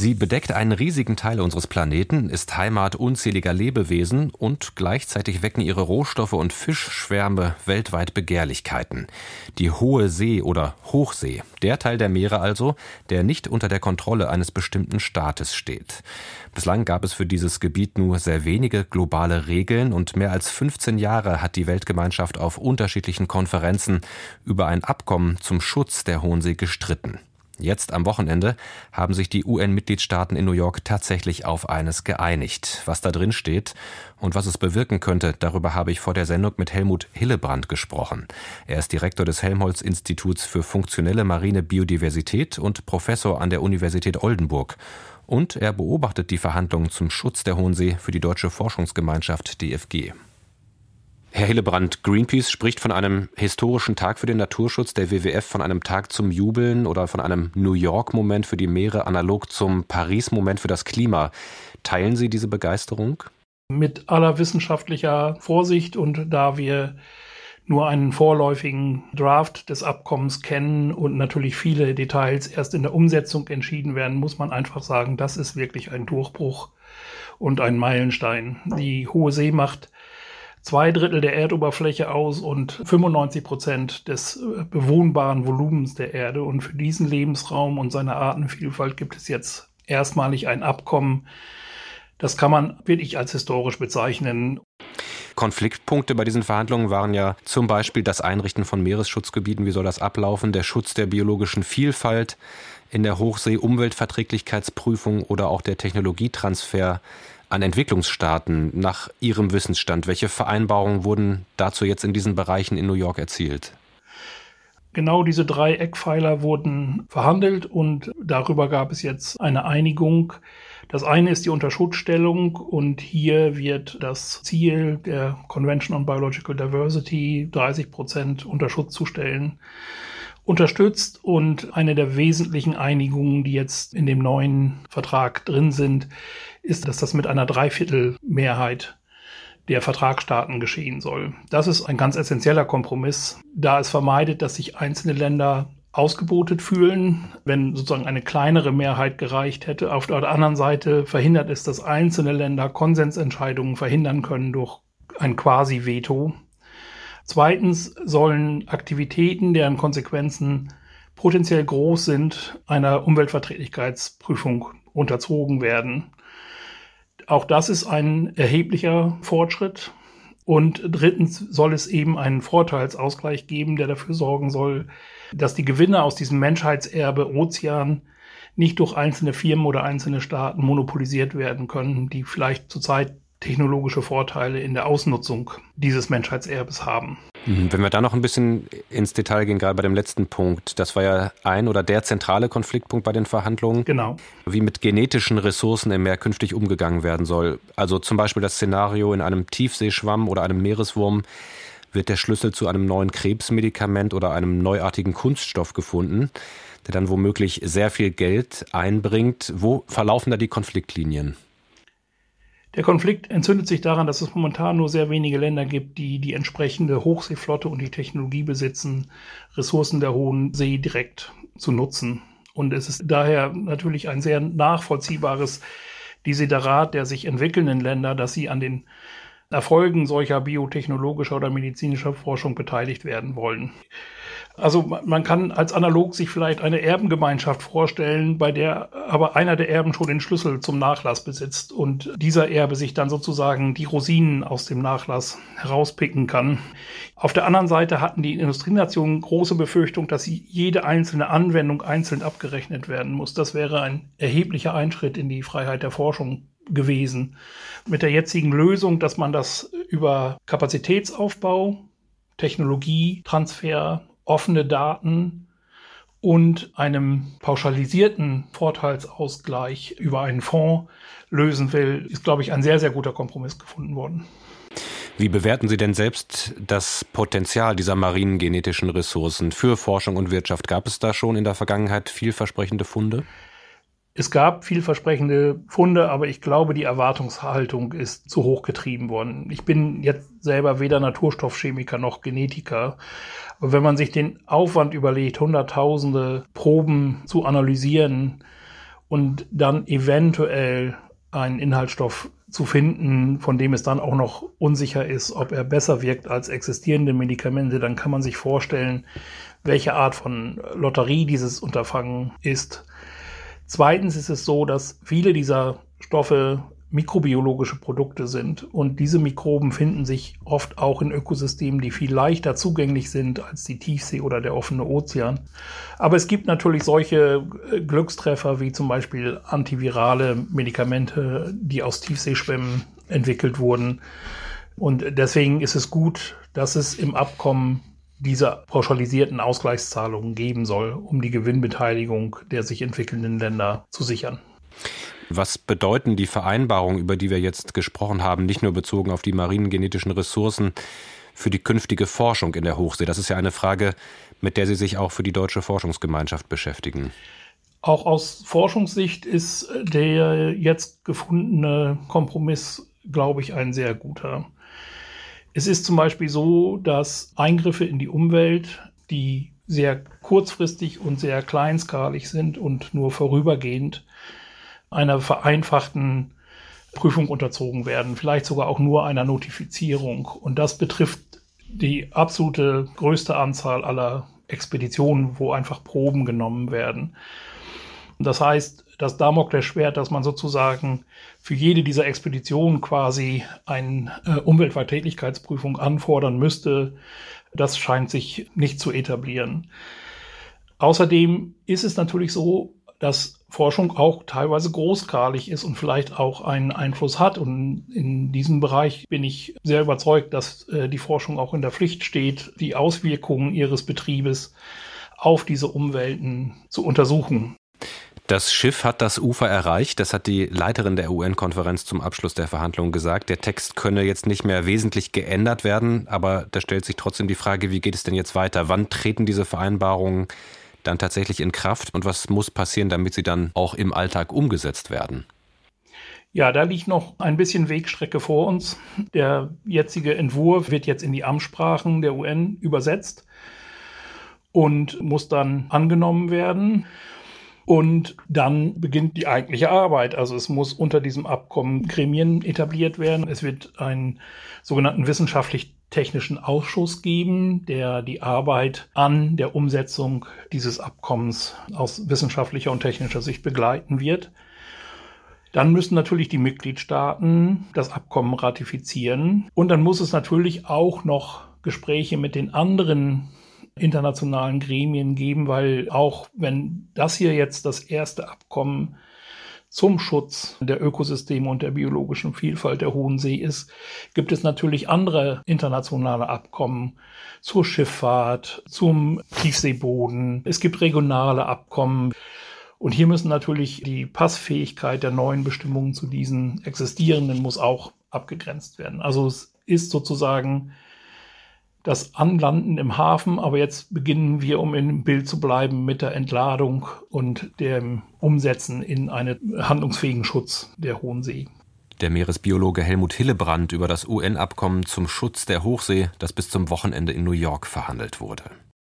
Sie bedeckt einen riesigen Teil unseres Planeten, ist Heimat unzähliger Lebewesen und gleichzeitig wecken ihre Rohstoffe und Fischschwärme weltweit Begehrlichkeiten. Die Hohe See oder Hochsee, der Teil der Meere also, der nicht unter der Kontrolle eines bestimmten Staates steht. Bislang gab es für dieses Gebiet nur sehr wenige globale Regeln und mehr als 15 Jahre hat die Weltgemeinschaft auf unterschiedlichen Konferenzen über ein Abkommen zum Schutz der Hohen See gestritten. Jetzt am Wochenende haben sich die UN-Mitgliedstaaten in New York tatsächlich auf eines geeinigt. Was da drin steht und was es bewirken könnte, darüber habe ich vor der Sendung mit Helmut Hillebrand gesprochen. Er ist Direktor des Helmholtz-Instituts für funktionelle marine Biodiversität und Professor an der Universität Oldenburg. Und er beobachtet die Verhandlungen zum Schutz der Hohen See für die Deutsche Forschungsgemeinschaft DFG. Herr Hillebrand, Greenpeace spricht von einem historischen Tag für den Naturschutz, der WWF von einem Tag zum Jubeln oder von einem New York-Moment für die Meere analog zum Paris-Moment für das Klima. Teilen Sie diese Begeisterung? Mit aller wissenschaftlicher Vorsicht und da wir nur einen vorläufigen Draft des Abkommens kennen und natürlich viele Details erst in der Umsetzung entschieden werden, muss man einfach sagen, das ist wirklich ein Durchbruch und ein Meilenstein. Die Hohe See macht zwei Drittel der Erdoberfläche aus und 95 Prozent des äh, bewohnbaren Volumens der Erde. Und für diesen Lebensraum und seine Artenvielfalt gibt es jetzt erstmalig ein Abkommen. Das kann man wirklich als historisch bezeichnen. Konfliktpunkte bei diesen Verhandlungen waren ja zum Beispiel das Einrichten von Meeresschutzgebieten, wie soll das ablaufen, der Schutz der biologischen Vielfalt in der Hochsee, Umweltverträglichkeitsprüfung oder auch der Technologietransfer an Entwicklungsstaaten nach Ihrem Wissensstand? Welche Vereinbarungen wurden dazu jetzt in diesen Bereichen in New York erzielt? Genau diese drei Eckpfeiler wurden verhandelt und darüber gab es jetzt eine Einigung. Das eine ist die Unterschutzstellung und hier wird das Ziel der Convention on Biological Diversity 30 Prozent Unterschutz zu stellen unterstützt und eine der wesentlichen Einigungen, die jetzt in dem neuen Vertrag drin sind, ist, dass das mit einer Dreiviertelmehrheit der Vertragsstaaten geschehen soll. Das ist ein ganz essentieller Kompromiss, da es vermeidet, dass sich einzelne Länder ausgebotet fühlen, wenn sozusagen eine kleinere Mehrheit gereicht hätte. Auf der anderen Seite verhindert es, dass einzelne Länder Konsensentscheidungen verhindern können durch ein Quasi-Veto. Zweitens sollen Aktivitäten, deren Konsequenzen potenziell groß sind, einer Umweltverträglichkeitsprüfung unterzogen werden. Auch das ist ein erheblicher Fortschritt. Und drittens soll es eben einen Vorteilsausgleich geben, der dafür sorgen soll, dass die Gewinne aus diesem Menschheitserbe Ozean nicht durch einzelne Firmen oder einzelne Staaten monopolisiert werden können, die vielleicht zurzeit technologische Vorteile in der Ausnutzung dieses Menschheitserbes haben. Mhm. Wenn wir da noch ein bisschen ins Detail gehen, gerade bei dem letzten Punkt, das war ja ein oder der zentrale Konfliktpunkt bei den Verhandlungen. Genau. Wie mit genetischen Ressourcen im Meer künftig umgegangen werden soll. Also zum Beispiel das Szenario in einem Tiefseeschwamm oder einem Meereswurm wird der Schlüssel zu einem neuen Krebsmedikament oder einem neuartigen Kunststoff gefunden, der dann womöglich sehr viel Geld einbringt. Wo verlaufen da die Konfliktlinien? Der Konflikt entzündet sich daran, dass es momentan nur sehr wenige Länder gibt, die die entsprechende Hochseeflotte und die Technologie besitzen, Ressourcen der Hohen See direkt zu nutzen. Und es ist daher natürlich ein sehr nachvollziehbares Desiderat der sich entwickelnden Länder, dass sie an den Erfolgen solcher biotechnologischer oder medizinischer Forschung beteiligt werden wollen. Also man kann als analog sich vielleicht eine Erbengemeinschaft vorstellen, bei der aber einer der Erben schon den Schlüssel zum Nachlass besitzt und dieser Erbe sich dann sozusagen die Rosinen aus dem Nachlass herauspicken kann. Auf der anderen Seite hatten die Industrienationen große Befürchtung, dass jede einzelne Anwendung einzeln abgerechnet werden muss. Das wäre ein erheblicher Einschritt in die Freiheit der Forschung gewesen. Mit der jetzigen Lösung, dass man das über Kapazitätsaufbau, Technologietransfer offene Daten und einem pauschalisierten Vorteilsausgleich über einen Fonds lösen will, ist, glaube ich, ein sehr, sehr guter Kompromiss gefunden worden. Wie bewerten Sie denn selbst das Potenzial dieser marinen genetischen Ressourcen für Forschung und Wirtschaft? Gab es da schon in der Vergangenheit vielversprechende Funde? Es gab vielversprechende Funde, aber ich glaube, die Erwartungshaltung ist zu hoch getrieben worden. Ich bin jetzt selber weder Naturstoffchemiker noch Genetiker. Aber wenn man sich den Aufwand überlegt, Hunderttausende Proben zu analysieren und dann eventuell einen Inhaltsstoff zu finden, von dem es dann auch noch unsicher ist, ob er besser wirkt als existierende Medikamente, dann kann man sich vorstellen, welche Art von Lotterie dieses Unterfangen ist. Zweitens ist es so, dass viele dieser Stoffe mikrobiologische Produkte sind und diese Mikroben finden sich oft auch in Ökosystemen, die viel leichter zugänglich sind als die Tiefsee oder der offene Ozean. Aber es gibt natürlich solche äh, Glückstreffer wie zum Beispiel antivirale Medikamente, die aus Tiefseeschwämmen entwickelt wurden. Und deswegen ist es gut, dass es im Abkommen diese pauschalisierten Ausgleichszahlungen geben soll, um die Gewinnbeteiligung der sich entwickelnden Länder zu sichern. Was bedeuten die Vereinbarungen, über die wir jetzt gesprochen haben, nicht nur bezogen auf die marinen genetischen Ressourcen, für die künftige Forschung in der Hochsee? Das ist ja eine Frage, mit der Sie sich auch für die deutsche Forschungsgemeinschaft beschäftigen. Auch aus Forschungssicht ist der jetzt gefundene Kompromiss, glaube ich, ein sehr guter. Es ist zum Beispiel so, dass Eingriffe in die Umwelt, die sehr kurzfristig und sehr kleinskalig sind und nur vorübergehend einer vereinfachten Prüfung unterzogen werden, vielleicht sogar auch nur einer Notifizierung. Und das betrifft die absolute größte Anzahl aller Expeditionen, wo einfach Proben genommen werden. Das heißt, das Damoklesschwert, dass man sozusagen für jede dieser Expeditionen quasi eine äh, Umweltverträglichkeitsprüfung anfordern müsste, das scheint sich nicht zu etablieren. Außerdem ist es natürlich so, dass Forschung auch teilweise großskalig ist und vielleicht auch einen Einfluss hat. Und in diesem Bereich bin ich sehr überzeugt, dass äh, die Forschung auch in der Pflicht steht, die Auswirkungen ihres Betriebes auf diese Umwelten zu untersuchen. Das Schiff hat das Ufer erreicht. Das hat die Leiterin der UN-Konferenz zum Abschluss der Verhandlungen gesagt. Der Text könne jetzt nicht mehr wesentlich geändert werden, aber da stellt sich trotzdem die Frage, wie geht es denn jetzt weiter? Wann treten diese Vereinbarungen dann tatsächlich in Kraft und was muss passieren, damit sie dann auch im Alltag umgesetzt werden? Ja, da liegt noch ein bisschen Wegstrecke vor uns. Der jetzige Entwurf wird jetzt in die Amtssprachen der UN übersetzt und muss dann angenommen werden. Und dann beginnt die eigentliche Arbeit. Also es muss unter diesem Abkommen Gremien etabliert werden. Es wird einen sogenannten wissenschaftlich-technischen Ausschuss geben, der die Arbeit an der Umsetzung dieses Abkommens aus wissenschaftlicher und technischer Sicht begleiten wird. Dann müssen natürlich die Mitgliedstaaten das Abkommen ratifizieren. Und dann muss es natürlich auch noch Gespräche mit den anderen internationalen Gremien geben, weil auch wenn das hier jetzt das erste Abkommen zum Schutz der Ökosysteme und der biologischen Vielfalt der Hohen See ist, gibt es natürlich andere internationale Abkommen zur Schifffahrt, zum Tiefseeboden. Es gibt regionale Abkommen. Und hier müssen natürlich die Passfähigkeit der neuen Bestimmungen zu diesen existierenden muss auch abgegrenzt werden. Also es ist sozusagen das Anlanden im Hafen, aber jetzt beginnen wir, um im Bild zu bleiben, mit der Entladung und dem Umsetzen in einen handlungsfähigen Schutz der Hohen See. Der Meeresbiologe Helmut Hillebrand über das UN-Abkommen zum Schutz der Hochsee, das bis zum Wochenende in New York verhandelt wurde.